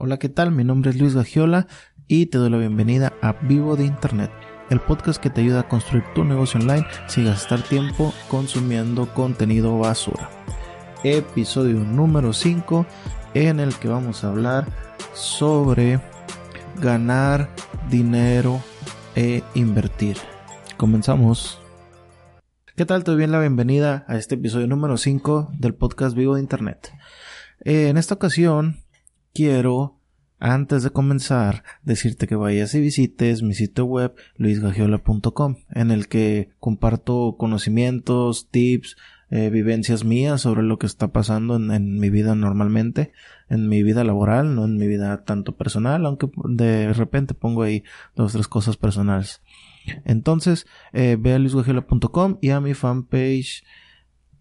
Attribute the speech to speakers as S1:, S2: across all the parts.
S1: Hola, ¿qué tal? Mi nombre es Luis Gagiola y te doy la bienvenida a Vivo de Internet, el podcast que te ayuda a construir tu negocio online sin gastar tiempo consumiendo contenido basura. Episodio número 5 en el que vamos a hablar sobre ganar dinero e invertir. Comenzamos. ¿Qué tal? Te doy bien la bienvenida a este episodio número 5 del podcast Vivo de Internet. Eh, en esta ocasión quiero, antes de comenzar, decirte que vayas y visites mi sitio web luisgagiola.com, en el que comparto conocimientos, tips, eh, vivencias mías sobre lo que está pasando en, mi vida normalmente, en mi vida laboral, no en mi vida tanto personal, aunque de repente pongo ahí dos tres cosas personales. Entonces, eh, ve a luisgagiola.com y a mi fanpage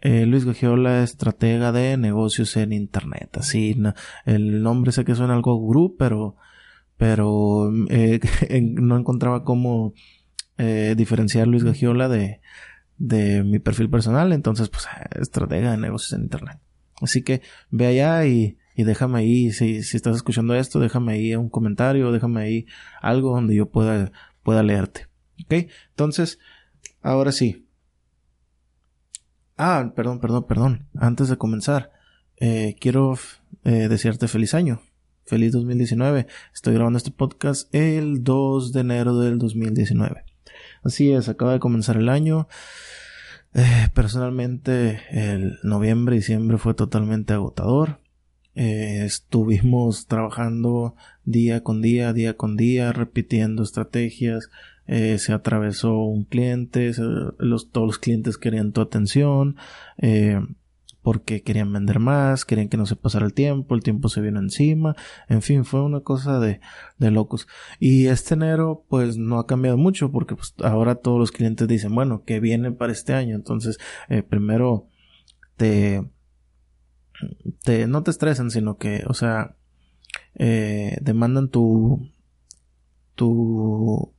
S1: eh, Luis Gagiola, estratega de negocios en Internet. Así, el nombre sé que suena algo gurú, pero, pero eh, no encontraba cómo eh, diferenciar Luis Gagiola de, de mi perfil personal. Entonces, pues, estratega de negocios en Internet. Así que ve allá y, y déjame ahí, si, si estás escuchando esto, déjame ahí un comentario, déjame ahí algo donde yo pueda, pueda leerte. ¿Ok? Entonces, ahora sí, Ah, perdón, perdón, perdón. Antes de comenzar, eh, quiero eh, desearte feliz año. Feliz 2019. Estoy grabando este podcast el 2 de enero del 2019. Así es, acaba de comenzar el año. Eh, personalmente, el noviembre, diciembre fue totalmente agotador. estuvimos trabajando día con día, día con día, repitiendo estrategias, eh, se atravesó un cliente, los, todos los clientes querían tu atención, eh, porque querían vender más, querían que no se pasara el tiempo, el tiempo se vino encima, en fin, fue una cosa de, de locos. Y este enero, pues no ha cambiado mucho, porque pues, ahora todos los clientes dicen, bueno, que viene para este año? Entonces, eh, primero te, te, no te estresan, sino que, o sea, demandan tu, tu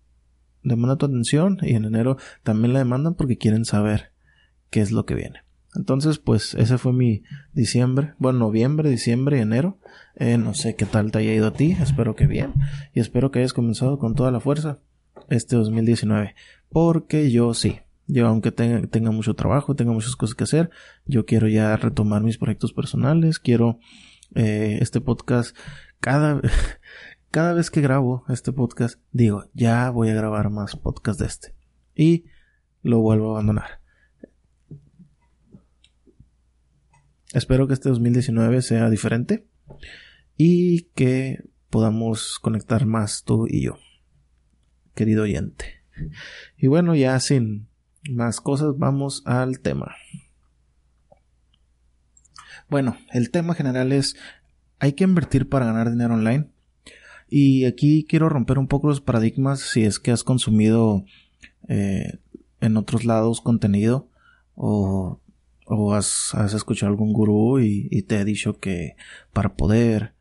S1: demanda tu atención y en enero también la demandan porque quieren saber qué es lo que viene. Entonces, pues ese fue mi diciembre, bueno, noviembre, diciembre enero. Eh, no sé qué tal te haya ido a ti, espero que bien y espero que hayas comenzado con toda la fuerza este 2019, porque yo sí. Yo, aunque tenga, tenga mucho trabajo, tenga muchas cosas que hacer, yo quiero ya retomar mis proyectos personales, quiero eh, este podcast cada cada vez que grabo este podcast, digo, ya voy a grabar más podcast de este. Y lo vuelvo a abandonar. Espero que este 2019 sea diferente y que podamos conectar más tú y yo, querido oyente. Y bueno, ya sin más cosas, vamos al tema. Bueno, el tema general es, ¿hay que invertir para ganar dinero online? Y aquí quiero romper un poco los paradigmas si es que has consumido eh, en otros lados contenido o, o has, has, escuchado algún gurú y, y, te ha dicho que para poder,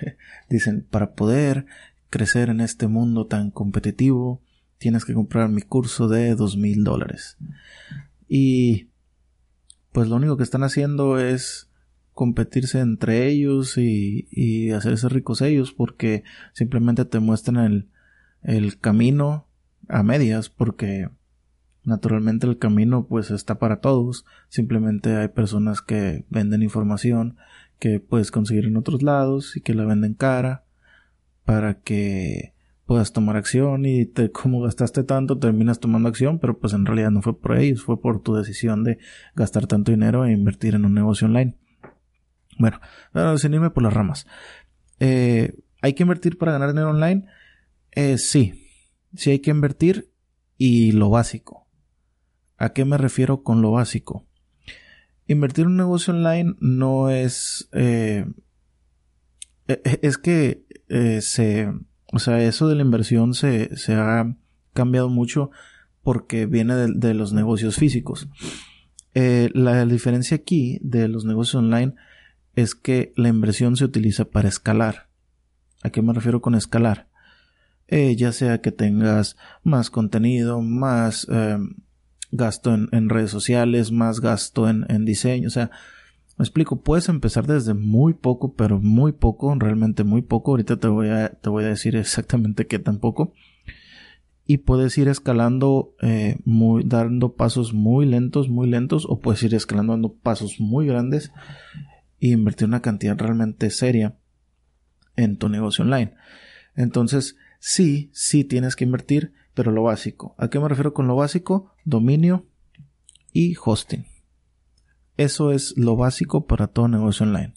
S1: dicen, para poder crecer en este mundo tan competitivo, tienes que comprar mi curso de dos mil dólares. Y pues lo único que están haciendo es competirse entre ellos y, y hacerse ricos ellos porque simplemente te muestran el, el camino a medias porque naturalmente el camino pues está para todos. Simplemente hay personas que venden información que puedes conseguir en otros lados y que la venden cara para que puedas tomar acción y te, como gastaste tanto terminas tomando acción pero pues en realidad no fue por ellos fue por tu decisión de gastar tanto dinero e invertir en un negocio online bueno, sin irme por las ramas. Eh, ¿Hay que invertir para ganar dinero online? Eh, sí, sí hay que invertir y lo básico. ¿A qué me refiero con lo básico? Invertir en un negocio online no es... Eh, e, e, es que se, O sea, eso de la inversión se, se ha cambiado mucho porque viene de, los negocios físicos. La diferencia aquí de los negocios online es que la inversión se utiliza para escalar. ¿A qué me refiero con escalar? Eh, ya sea que tengas más contenido, más eh, gasto en, redes sociales, más gasto en, diseño, o sea, me explico, puedes empezar desde muy poco, pero muy poco, realmente muy poco, ahorita te voy a, te voy a decir exactamente qué tan poco, y puedes ir escalando, eh, dando pasos muy lentos, muy lentos, o puedes ir escalando dando pasos muy grandes e invertir una cantidad realmente seria en tu negocio online. Entonces, sí, sí tienes que invertir, pero lo básico. ¿A qué me refiero con lo básico? Dominio y hosting. Eso es lo básico para todo negocio online.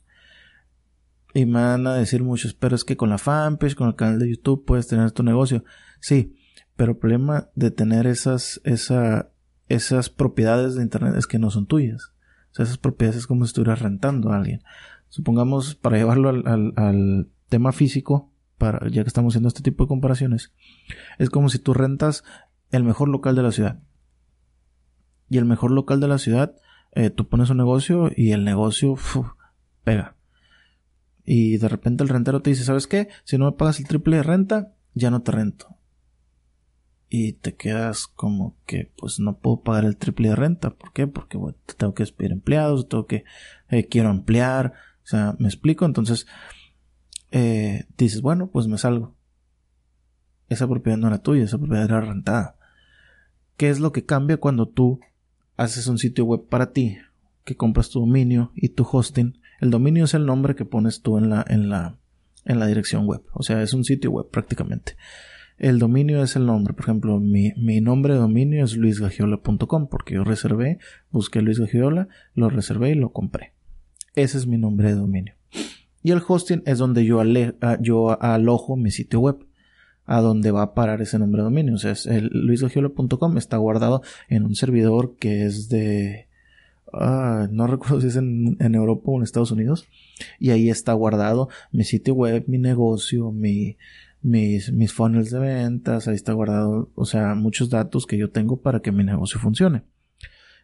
S1: Y me van a decir muchos, pero es que con la fanpage, con el canal de YouTube puedes tener tu negocio. Sí, pero el problema de tener esas, esa, esas propiedades de Internet es que no son tuyas. O sea, esas propiedades es como si estuvieras rentando a alguien. Supongamos, para llevarlo al, tema físico, para, ya que estamos haciendo este tipo de comparaciones, es como si tú rentas el mejor local de la ciudad. Y el mejor local de la ciudad, eh, tú pones un negocio y el negocio pega. Y de repente el rentero te dice, ¿sabes qué? Si no me pagas el triple de renta, ya no te rento. Y te quedas como que, pues no puedo pagar el triple de renta. ¿Por qué? Porque tengo que despedir empleados, tengo que, eh, quiero ampliar. O sea, me explico. Entonces, eh, dices, bueno, pues me salgo. Esa propiedad no era tuya, esa propiedad era rentada. ¿Qué es lo que cambia cuando tú haces un sitio web para ti? Que compras tu dominio y tu hosting. El dominio es el nombre que pones tú en la, en la, en la dirección web. O sea, es un sitio web prácticamente. El dominio es el nombre. Por ejemplo, mi, mi nombre de dominio es luisgagiola.com porque yo reservé, busqué Luis Gagiola, lo reservé y lo compré. Ese es mi nombre de dominio. Y el hosting es donde yo, ah, yo alojo mi sitio web. A donde va a parar ese nombre de dominio. O sea, el luisgagiola.com está guardado en un servidor que es de... Ah, no recuerdo si es en, Europa o en Estados Unidos. Y ahí está guardado mi sitio web, mi negocio, mi, mis, mis funnels de ventas. Ahí está guardado, o sea, muchos datos que yo tengo para que mi negocio funcione.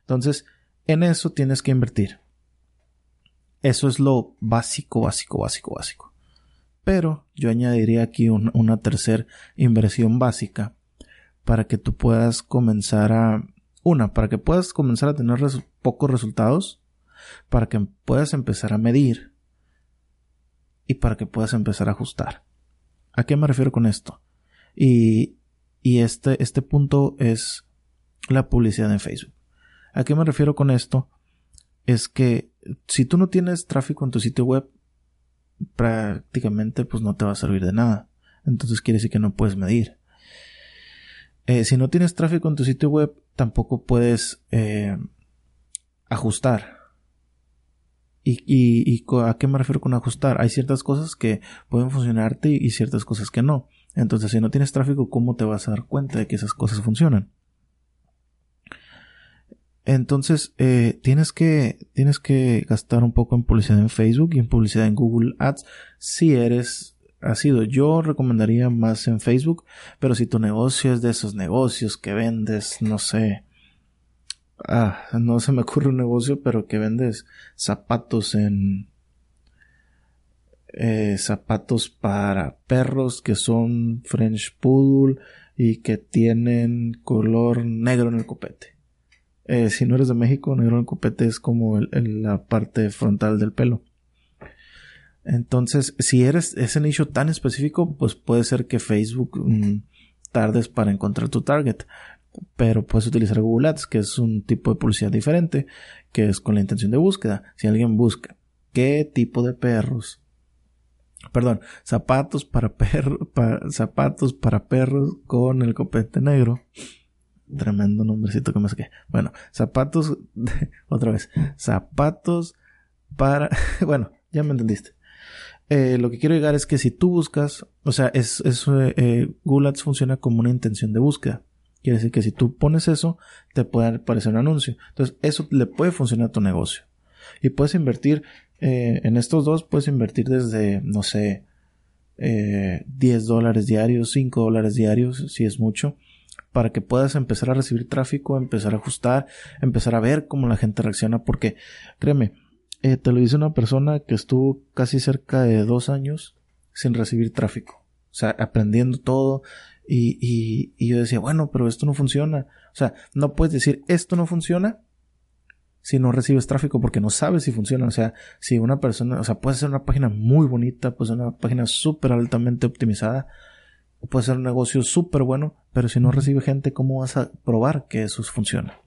S1: Entonces, en eso tienes que invertir. Eso es lo básico, básico, básico, básico. Pero yo añadiría aquí una tercera inversión básica para que tú puedas comenzar a... Una, para que puedas comenzar a tener pocos resultados, para que puedas empezar a medir y para que puedas empezar a ajustar. ¿A qué me refiero con esto? Y, y este, este punto es la publicidad en Facebook. ¿A qué me refiero con esto? Es que si tú no tienes tráfico en tu sitio web, prácticamente pues no te va a servir de nada. Entonces quiere decir que no puedes medir. Eh, si no tienes tráfico en tu sitio web, tampoco puedes eh, ajustar. Y, y, a qué me refiero con ajustar? Hay ciertas cosas que pueden funcionarte y ciertas cosas que no. Entonces, si no tienes tráfico, ¿cómo te vas a dar cuenta de que esas cosas funcionan? Entonces, eh, tienes que, tienes que gastar un poco en publicidad en Facebook y en publicidad en Google Ads si eres ha sido. Yo recomendaría más en Facebook, pero si tu negocio es de esos negocios que vendes, no sé, ah, no se me ocurre un negocio, pero que vendes zapatos en, eh, zapatos para perros que son French Poodle y que tienen color negro en el copete. Eh, si no eres de México, negro en copete es como la parte frontal del pelo. Entonces, si eres ese nicho tan específico, pues puede ser que Facebook mm, tardes para encontrar tu target. Pero puedes utilizar Google Ads, que es un tipo de publicidad diferente, que es con la intención de búsqueda. Si alguien busca qué tipo de perros, perdón, zapatos para perros, zapatos para perros con el copete negro, Tremendo nombrecito que me saqué. Bueno, zapatos, otra vez, zapatos para, bueno, ya me entendiste. Eh, lo que quiero llegar es que si tú buscas, o sea, es, eh, Google Ads funciona como una intención de búsqueda. Quiere decir que si tú pones eso, te puede aparecer un anuncio. Entonces, eso le puede funcionar a tu negocio. Y puedes invertir, eh, en estos dos puedes invertir desde, no sé, eh, 10 dólares diarios, 5 dólares diarios, si es mucho, para que puedas empezar a recibir tráfico, empezar a ajustar, empezar a ver cómo la gente reacciona, porque créeme, eh, te lo dice una persona que estuvo casi cerca de dos años sin recibir tráfico, o sea, aprendiendo todo, y, y, y yo decía, bueno, pero esto no funciona, o sea, no puedes decir esto no funciona si no recibes tráfico porque no sabes si funciona. O sea, si una persona, o sea, puede ser una página muy bonita, puede ser una página súper altamente optimizada, o puede ser un negocio súper bueno, pero si no recibe gente, ¿cómo vas a probar que eso funciona?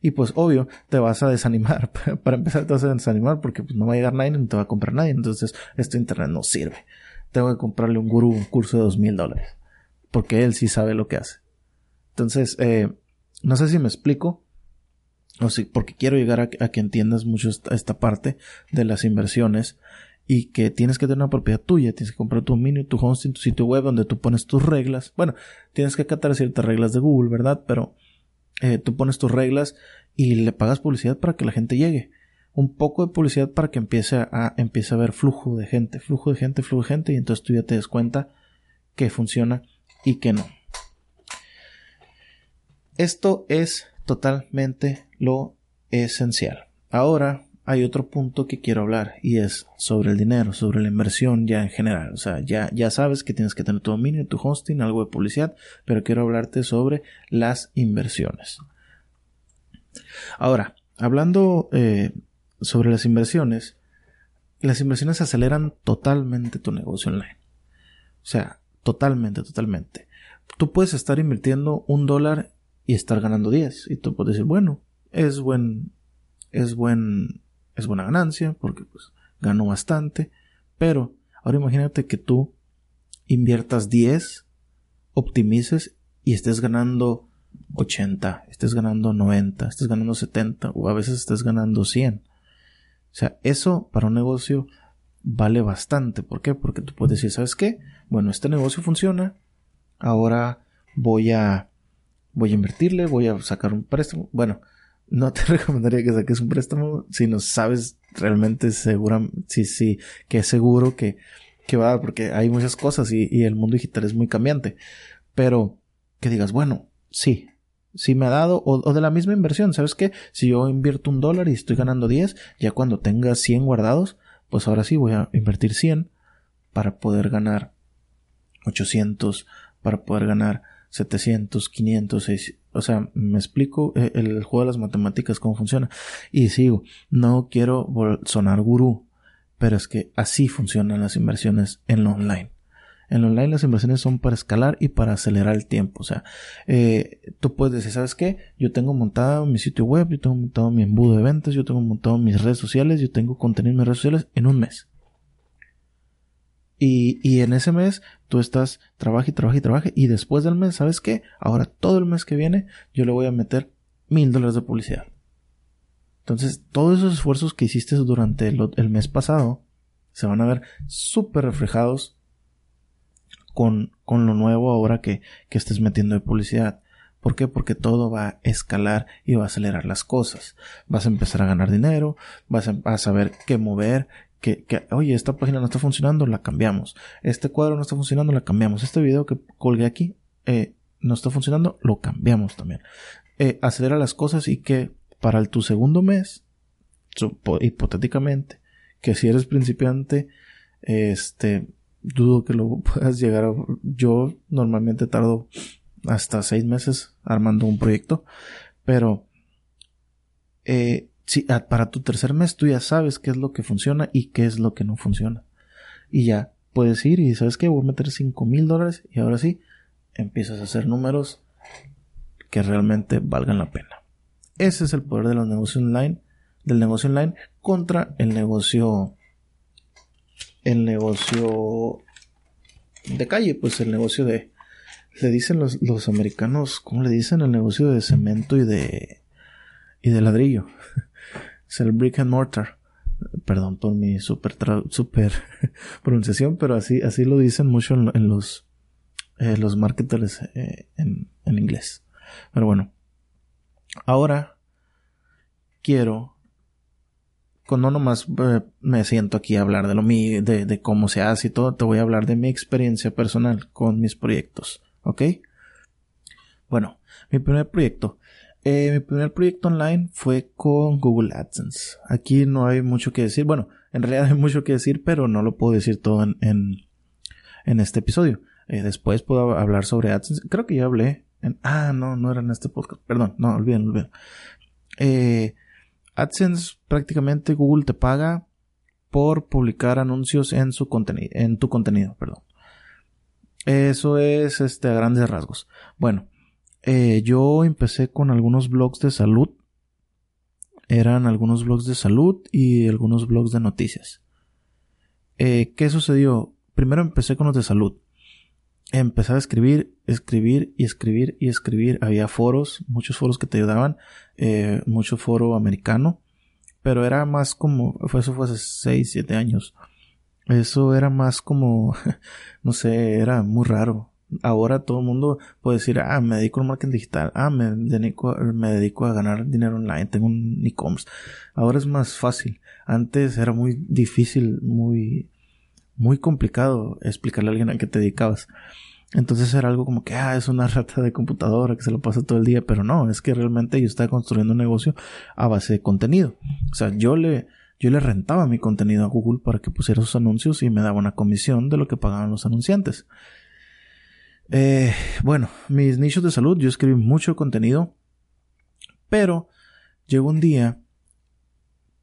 S1: Y pues obvio, te vas a desanimar. Para empezar, te vas a desanimar porque pues, no va a llegar nadie ni te va a comprar nadie. Entonces, este internet no sirve. Tengo que comprarle un gurú un curso de dos mil dólares. Porque él sí sabe lo que hace. Entonces, eh, no sé si me explico, o sí, porque quiero llegar a, que entiendas mucho esta, parte de las inversiones y que tienes que tener una propiedad tuya, tienes que comprar tu dominio, tu hosting, tu sitio web donde tú pones tus reglas. Bueno, tienes que acatar ciertas reglas de Google, ¿verdad? Pero eh, tú pones tus reglas y le pagas publicidad para que la gente llegue. Un poco de publicidad para que empiece a, empiece a haber flujo de gente, flujo de gente, flujo de gente y entonces tú ya te des cuenta que funciona y que no. Esto es totalmente lo esencial. Ahora hay otro punto que quiero hablar y es sobre el dinero, sobre la inversión ya en general. O sea, ya, ya sabes que tienes que tener tu dominio, tu hosting, algo de publicidad, pero quiero hablarte sobre las inversiones. Ahora, hablando eh, sobre las inversiones, las inversiones aceleran totalmente tu negocio online. O sea, totalmente, totalmente. Tú puedes estar invirtiendo un dólar y estar ganando 10. Y tú puedes decir, bueno, es buen, es buen, es buena ganancia porque pues gano bastante. Pero ahora imagínate que tú inviertas 10, optimices y estés ganando 80, estés ganando 90, estés ganando 70 o a veces estés ganando 100. O sea, eso para un negocio vale bastante. ¿Por qué? Porque tú puedes decir, ¿sabes qué? Bueno, este negocio funciona. Ahora voy a voy a invertirle, voy a sacar un préstamo. Bueno, no te recomendaría que saques un préstamo si no sabes realmente segura, sí, sí, que es seguro que, que va, porque hay muchas cosas y, y el mundo digital es muy cambiante. Pero que digas, bueno, sí, sí me ha dado, o, o, de la misma inversión, ¿sabes qué? Si yo invierto un dólar y estoy ganando 10, ya cuando tenga 100 guardados, pues ahora sí voy a invertir 100 para poder ganar 800, para poder ganar 700, 500, 600, o sea, me explico eh, el, juego de las matemáticas cómo funciona. Y sigo, no quiero sonar gurú, pero es que así funcionan las inversiones en lo online. En lo online las inversiones son para escalar y para acelerar el tiempo. O sea, eh, tú puedes decir, ¿sabes qué? Yo tengo montado mi sitio web, yo tengo montado mi embudo de ventas, yo tengo montado mis redes sociales, yo tengo contenido en mis redes sociales en un mes. Y, en ese mes tú estás, trabaja y trabaja y trabaja. Y después del mes, ¿sabes qué? Ahora todo el mes que viene yo le voy a meter mil dólares de publicidad. Entonces, todos esos esfuerzos que hiciste durante el, mes pasado se van a ver súper reflejados con, con, lo nuevo ahora que, que estés metiendo de publicidad. ¿Por qué? Porque todo va a escalar y va a acelerar las cosas. Vas a empezar a ganar dinero, vas a saber qué mover, que, oye, esta página no está funcionando, la cambiamos. Este cuadro no está funcionando, la cambiamos. Este video que colgué aquí eh, no está funcionando, lo cambiamos también. Eh, acelera las cosas y que para tu segundo mes, hipotéticamente, que si eres principiante, este, dudo que lo puedas llegar a... Yo normalmente tardo hasta seis meses armando un proyecto, pero eh, si, ah, para tu tercer mes tú ya sabes qué es lo que funciona y qué es lo que no funciona. Y ya puedes ir y sabes que voy a meter 5 mil dólares y ahora sí empiezas a hacer números que realmente valgan la pena. Ese es el poder de los online, del negocio online contra el negocio, el negocio de calle, pues el negocio de, le dicen los, los americanos, ¿cómo le dicen? El negocio de cemento y de, y de ladrillo es el brick and mortar. Perdón por mi super, super pronunciación, pero así, así lo dicen mucho en, los, eh, los marketers eh, en, en inglés. Pero bueno, ahora quiero no nomás eh, me siento aquí a hablar de lo mío, de, de cómo se hace y todo, te voy a hablar de mi experiencia personal con mis proyectos, ¿ok? Bueno, mi primer proyecto. Eh, mi primer proyecto online fue con Google AdSense. Aquí no hay mucho que decir. Bueno, en realidad hay mucho que decir, pero no lo puedo decir todo en, en, este episodio. Eh, después puedo hablar sobre AdSense. Creo que ya hablé. En, ah, no, no era en este podcast. Perdón, no, olviden, olviden. Eh, AdSense prácticamente Google te paga por publicar anuncios en su contenido, en tu contenido, perdón. Eso es este a grandes rasgos. Bueno, eh, yo empecé con algunos blogs de salud. Eran algunos blogs de salud y algunos blogs de noticias. Eh, ¿Qué sucedió? Primero empecé con los de salud. Empecé a escribir, escribir y escribir y escribir. Había foros, muchos foros que te ayudaban, eh, mucho foro americano, pero era más como, eso fue hace 6, 7 años. Eso era más como, no sé, era muy raro ahora todo el mundo puede decir, ah, me dedico al marketing digital, ah, me dedico, me dedico a ganar dinero online, tengo un e-commerce. Ahora es más fácil. Antes era muy difícil, muy, muy complicado explicarle a alguien a qué te dedicabas. Entonces era algo como que, ah, es una rata de computadora que se lo pasa todo el día, pero no, es que realmente yo estaba construyendo un negocio a base de contenido. O sea, yo le, yo le rentaba mi contenido a Google para que pusiera sus anuncios y me daba una comisión de lo que pagaban los anunciantes. Eh, bueno, mis nichos de salud, yo escribí mucho contenido, pero llegó un día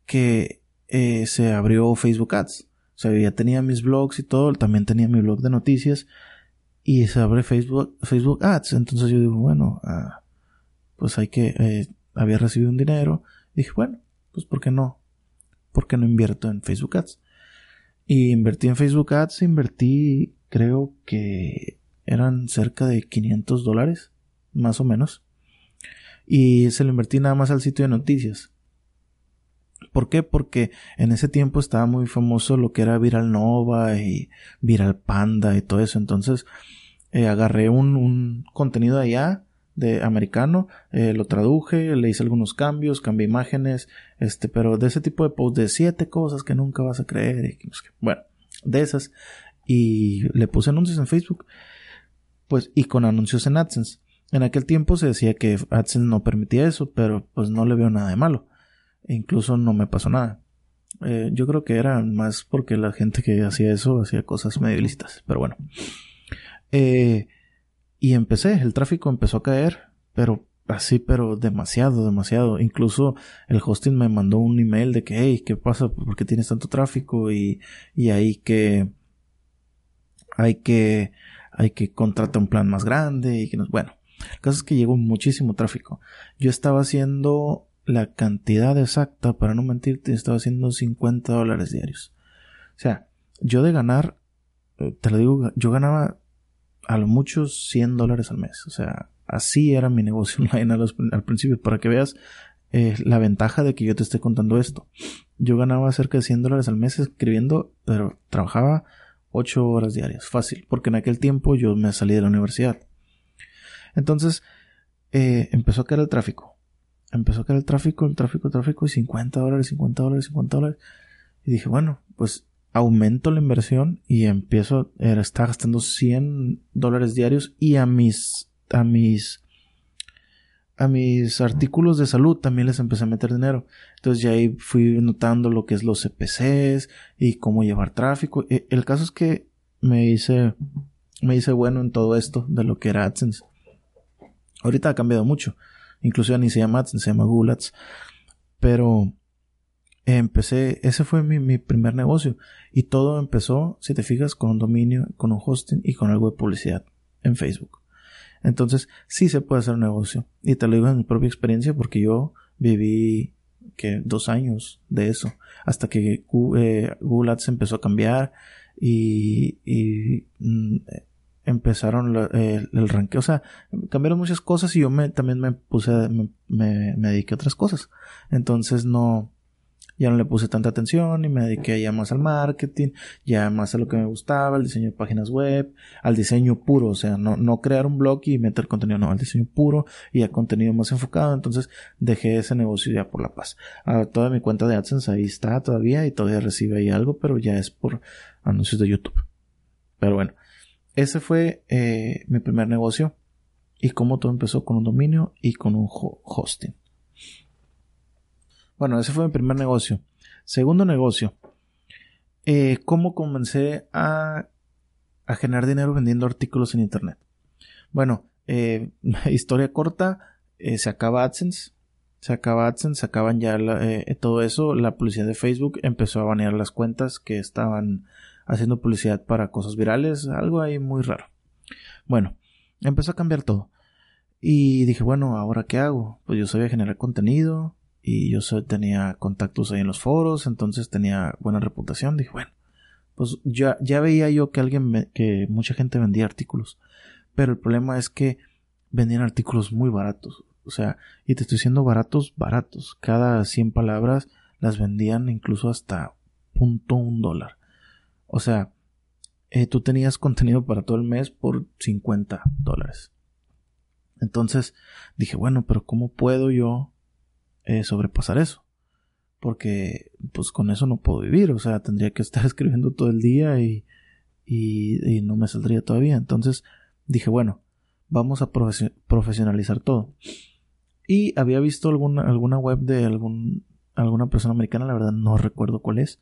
S1: que eh, se abrió Facebook Ads. O sea, ya tenía mis blogs y todo, también tenía mi blog de noticias y se abre Facebook, Facebook Ads. Entonces yo digo, bueno, ah, pues hay que, eh, había recibido un dinero. dije, bueno, pues ¿por qué no? ¿Por qué no invierto en Facebook Ads? Y invertí en Facebook Ads, invertí, creo que eran cerca de 500 dólares, más o menos. Y se lo invertí nada más al sitio de noticias. ¿Por qué? Porque en ese tiempo estaba muy famoso lo que era Viral Nova y Viral Panda y todo eso. Entonces eh, agarré un, un, contenido allá, de americano, eh, lo traduje, le hice algunos cambios, cambié imágenes, este, pero de ese tipo de post de siete cosas que nunca vas a creer. Y, bueno, de esas. Y le puse anuncios en Facebook pues, y con anuncios en AdSense. En aquel tiempo se decía que AdSense no permitía eso, pero pues no le veo nada de malo. E incluso no me pasó nada. Eh, yo creo que era más porque la gente que hacía eso hacía cosas medio pero bueno. Eh, y empecé, el tráfico empezó a caer, pero así, pero demasiado, demasiado. Incluso el hosting me mandó un email de que, hey, ¿qué pasa? ¿Por qué tienes tanto tráfico? Y, y ahí que hay que hay que contratar un plan más grande y que nos, bueno, el caso es que llegó muchísimo tráfico. Yo estaba haciendo la cantidad exacta, para no mentirte, estaba haciendo 50 dólares diarios. O sea, yo de ganar, eh, te lo digo, yo ganaba a lo mucho 100 dólares al mes. O sea, así era mi negocio online al, principio, para que veas eh, la ventaja de que yo te esté contando esto. Yo ganaba cerca de 100 dólares al mes escribiendo, pero trabajaba ocho horas diarias, fácil, porque en aquel tiempo yo me salí de la universidad. Entonces, eh, empezó a caer el tráfico. Empezó a caer el tráfico, el tráfico, el tráfico, y 50 dólares, 50 dólares, 50 dólares. Y dije, bueno, pues aumento la inversión y empiezo, a estar gastando 100 dólares diarios y a mis, a mis a mis artículos de salud también les empecé a meter dinero. Entonces ya ahí fui notando lo que es los CPCs y cómo llevar tráfico. E, el caso es que me hice, me hice bueno en todo esto de lo que era AdSense. Ahorita ha cambiado mucho. Incluso ni se llama AdSense, se llama Google Ads. Pero empecé, ese fue mi, mi primer negocio. Y todo empezó, si te fijas, con un dominio, con un hosting y con algo de publicidad en Facebook. Entonces, sí se puede hacer un negocio. Y te lo digo en mi propia experiencia porque yo viví que dos años de eso. Hasta que eh, Google Ads empezó a cambiar y, y mm, empezaron el, el ranqueo. O sea, cambiaron muchas cosas y yo me, también me puse, me, me, dediqué a otras cosas. Entonces no, ya no le puse tanta atención y me dediqué ya más al marketing, ya más a lo que me gustaba, al diseño de páginas web, al diseño puro, o sea, no, no crear un blog y meter contenido, no, al diseño puro y a contenido más enfocado, entonces dejé ese negocio ya por la paz. Ahora, toda mi cuenta de AdSense ahí está todavía y todavía recibe ahí algo, pero ya es por anuncios de YouTube. Pero bueno, ese fue eh, mi primer negocio y cómo todo empezó con un dominio y con un hosting. Bueno, ese fue mi primer negocio. Segundo negocio, eh, cómo comencé a, a, generar dinero vendiendo artículos en Internet. Bueno, eh, historia corta, se acaba AdSense, se acaba AdSense, se acaban ya todo eso, la publicidad de Facebook empezó a banear las cuentas que estaban haciendo publicidad para cosas virales, algo ahí muy raro. Bueno, empezó a cambiar todo. Y dije, bueno, ¿ahora qué hago? Pues yo sabía generar contenido y yo tenía contactos ahí en los foros, entonces tenía buena reputación. Dije, bueno, pues ya, ya veía yo que alguien, que mucha gente vendía artículos. Pero el problema es que vendían artículos muy baratos. O sea, y te estoy diciendo baratos, baratos. Cada 100 palabras las vendían incluso hasta punto un dólar. O sea, eh, tú tenías contenido para todo el mes por 50 dólares. Entonces dije, bueno, pero ¿cómo puedo yo eh, sobrepasar eso? Porque pues con eso no puedo vivir, o sea, tendría que estar escribiendo todo el día y, y, y no me saldría todavía. Entonces dije, bueno, vamos a profesionalizar todo. Y había visto alguna, alguna web de algún, alguna persona americana, la verdad no recuerdo cuál es,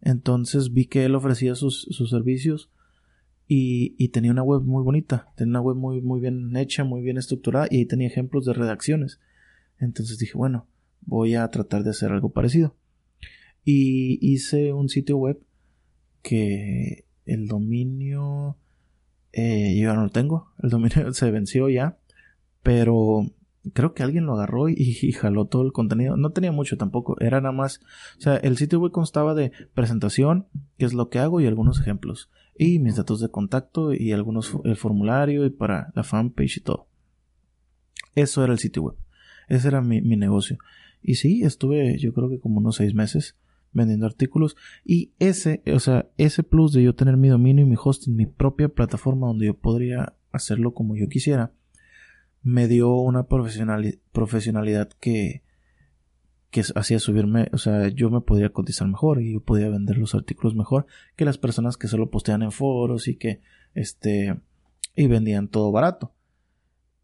S1: entonces vi que él ofrecía sus, servicios y, tenía una web muy bonita, tenía una web muy, muy bien hecha, muy bien estructurada y ahí tenía ejemplos de redacciones. Entonces dije, bueno, voy a tratar de hacer algo parecido. Y hice un sitio web que el dominio eh, yo ya no lo tengo, el dominio se venció ya, pero creo que alguien lo agarró y, jaló todo el contenido. No tenía mucho tampoco, era nada más, o sea, el sitio web constaba de presentación, qué es lo que hago y algunos ejemplos. Y mis datos de contacto y algunos, el formulario y para la fanpage y todo. Eso era el sitio web. Ese era mi, mi negocio. Y sí, estuve yo creo que como unos seis meses vendiendo artículos. Y ese, o sea, ese plus de yo tener mi dominio y mi hosting, mi propia plataforma donde yo podría hacerlo como yo quisiera, me dio una profesionalidad que, que hacía subirme, o sea, yo me podía cotizar mejor y yo podía vender los artículos mejor que las personas que solo postean en foros y que, este, y vendían todo barato.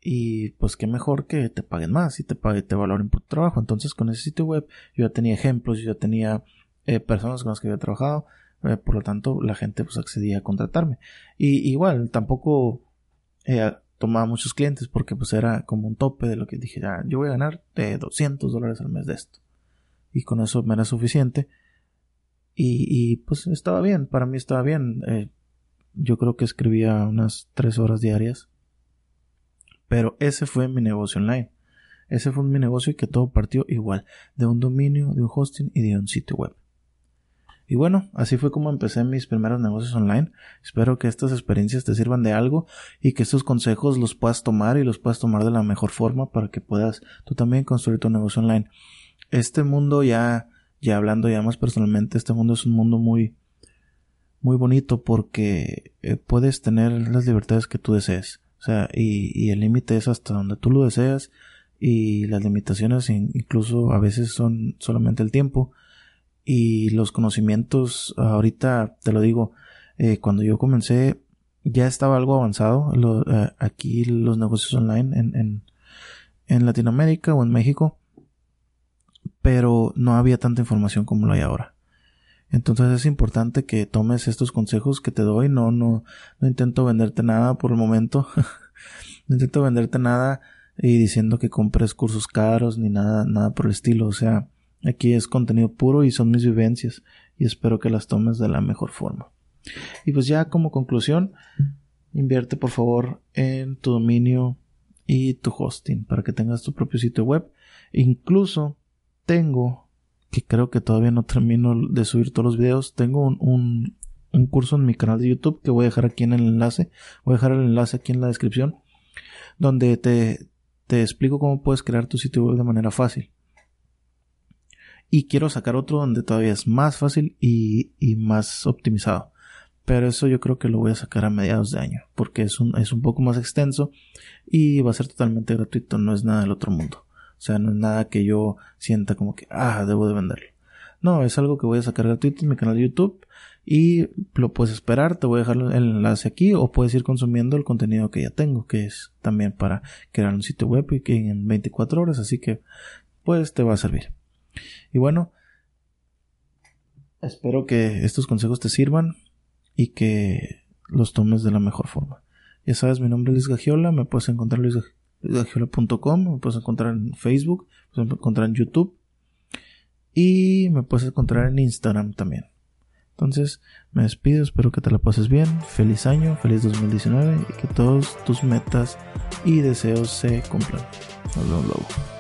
S1: Y pues qué mejor que te paguen más y te paguen, te valoren por tu trabajo. Entonces con ese sitio web yo ya tenía ejemplos, yo ya tenía eh, personas con las que había trabajado, eh, por lo tanto la gente pues accedía a contratarme. Y igual tampoco eh, tomaba muchos clientes porque pues era como un tope de lo que dije, ya, yo voy a ganar de 200 dólares al mes de esto. Y con eso me era suficiente. Y, y pues estaba bien, para mí estaba bien. Eh, yo creo que escribía unas 3 horas diarias. Pero ese fue mi negocio online. Ese fue mi negocio y que todo partió igual, de un dominio, de un hosting y de un sitio web. Y bueno, así fue como empecé mis primeros negocios online. Espero que estas experiencias te sirvan de algo y que estos consejos los puedas tomar y los puedas tomar de la mejor forma para que puedas tú también construir tu negocio online. Este mundo ya, ya hablando ya más personalmente, este mundo es un mundo muy, muy bonito porque eh, puedes tener las libertades que tú desees. O sea, y, y el límite es hasta donde tú lo deseas y las limitaciones incluso a veces son solamente el tiempo y los conocimientos, ahorita te lo digo, eh, cuando yo comencé ya estaba algo avanzado eh, aquí los negocios online en, en, en, Latinoamérica o en México, pero no había tanta información como lo hay ahora. Entonces es importante que tomes estos consejos que te doy, no, no, no intento venderte nada por el momento, no intento venderte nada y diciendo que compres cursos caros ni nada, nada por el estilo, o sea, Aquí es contenido puro y son mis vivencias y espero que las tomes de la mejor forma. Y pues ya como conclusión, invierte por favor en tu dominio y tu hosting para que tengas tu propio sitio web. Incluso tengo, que creo que todavía no termino de subir todos los videos, tengo un, un, curso en mi canal de YouTube que voy a dejar aquí en el enlace. Voy a dejar el enlace aquí en la descripción donde te, te explico cómo puedes crear tu sitio web de manera fácil Y quiero sacar otro donde todavía es más fácil y, y más optimizado. Pero eso yo creo que lo voy a sacar a mediados de año, porque es un, es un poco más extenso y va a ser totalmente gratuito, no es nada del otro mundo. O sea, no es nada que yo sienta como que, ah, debo de venderlo. No, es algo que voy a sacar gratuito en mi canal de YouTube y lo puedes esperar, te voy a dejar el enlace aquí o puedes ir consumiendo el contenido que ya tengo, que es también para crear un sitio web y que en 24 horas, así que pues te va a servir. Y bueno, espero que estos consejos te sirvan y que los tomes de la mejor forma. Ya sabes, mi nombre es Luis Gagiola, me puedes encontrar en me puedes encontrar en Facebook, me puedes encontrar en YouTube y me puedes encontrar en Instagram también. Entonces, me despido, espero que te la pases bien, feliz año, feliz 2019 y que todos tus metas y deseos se cumplan. Nos.